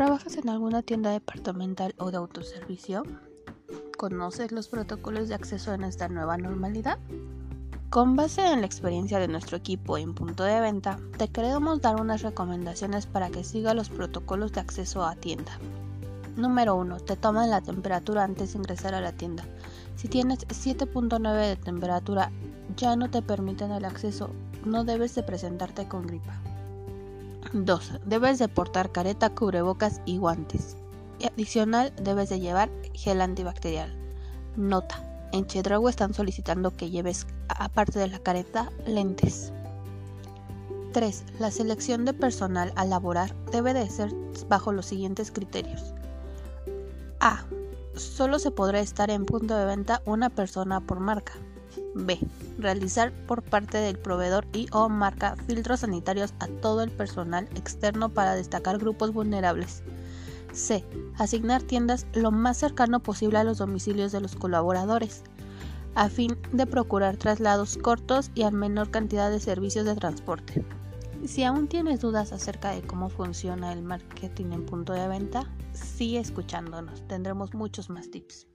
¿Trabajas en alguna tienda departamental o de autoservicio? ¿Conoces los protocolos de acceso en esta nueva normalidad? Con base en la experiencia de nuestro equipo en punto de venta, te queremos dar unas recomendaciones para que siga los protocolos de acceso a tienda. Número 1. Te toman la temperatura antes de ingresar a la tienda. Si tienes 7.9 de temperatura, ya no te permiten el acceso, no debes de presentarte con gripa. 2. Debes de portar careta, cubrebocas y guantes. Y adicional, debes de llevar gel antibacterial. Nota. En Chedrago están solicitando que lleves, aparte de la careta, lentes. 3. La selección de personal a laborar debe de ser bajo los siguientes criterios. A. Solo se podrá estar en punto de venta una persona por marca. B. Realizar por parte del proveedor y o marca filtros sanitarios a todo el personal externo para destacar grupos vulnerables. C. Asignar tiendas lo más cercano posible a los domicilios de los colaboradores, a fin de procurar traslados cortos y a menor cantidad de servicios de transporte. Si aún tienes dudas acerca de cómo funciona el marketing en punto de venta, sigue escuchándonos, tendremos muchos más tips.